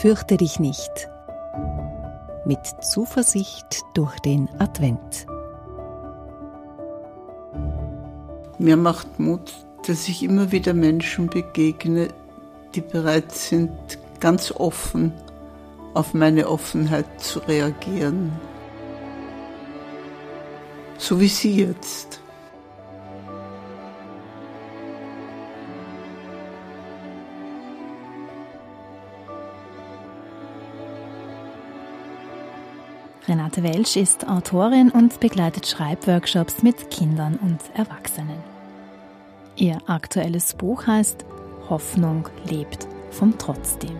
Fürchte dich nicht. Mit Zuversicht durch den Advent. Mir macht Mut, dass ich immer wieder Menschen begegne, die bereit sind, ganz offen auf meine Offenheit zu reagieren. So wie Sie jetzt. Renate Welsch ist Autorin und begleitet Schreibworkshops mit Kindern und Erwachsenen. Ihr aktuelles Buch heißt Hoffnung lebt vom Trotzdem.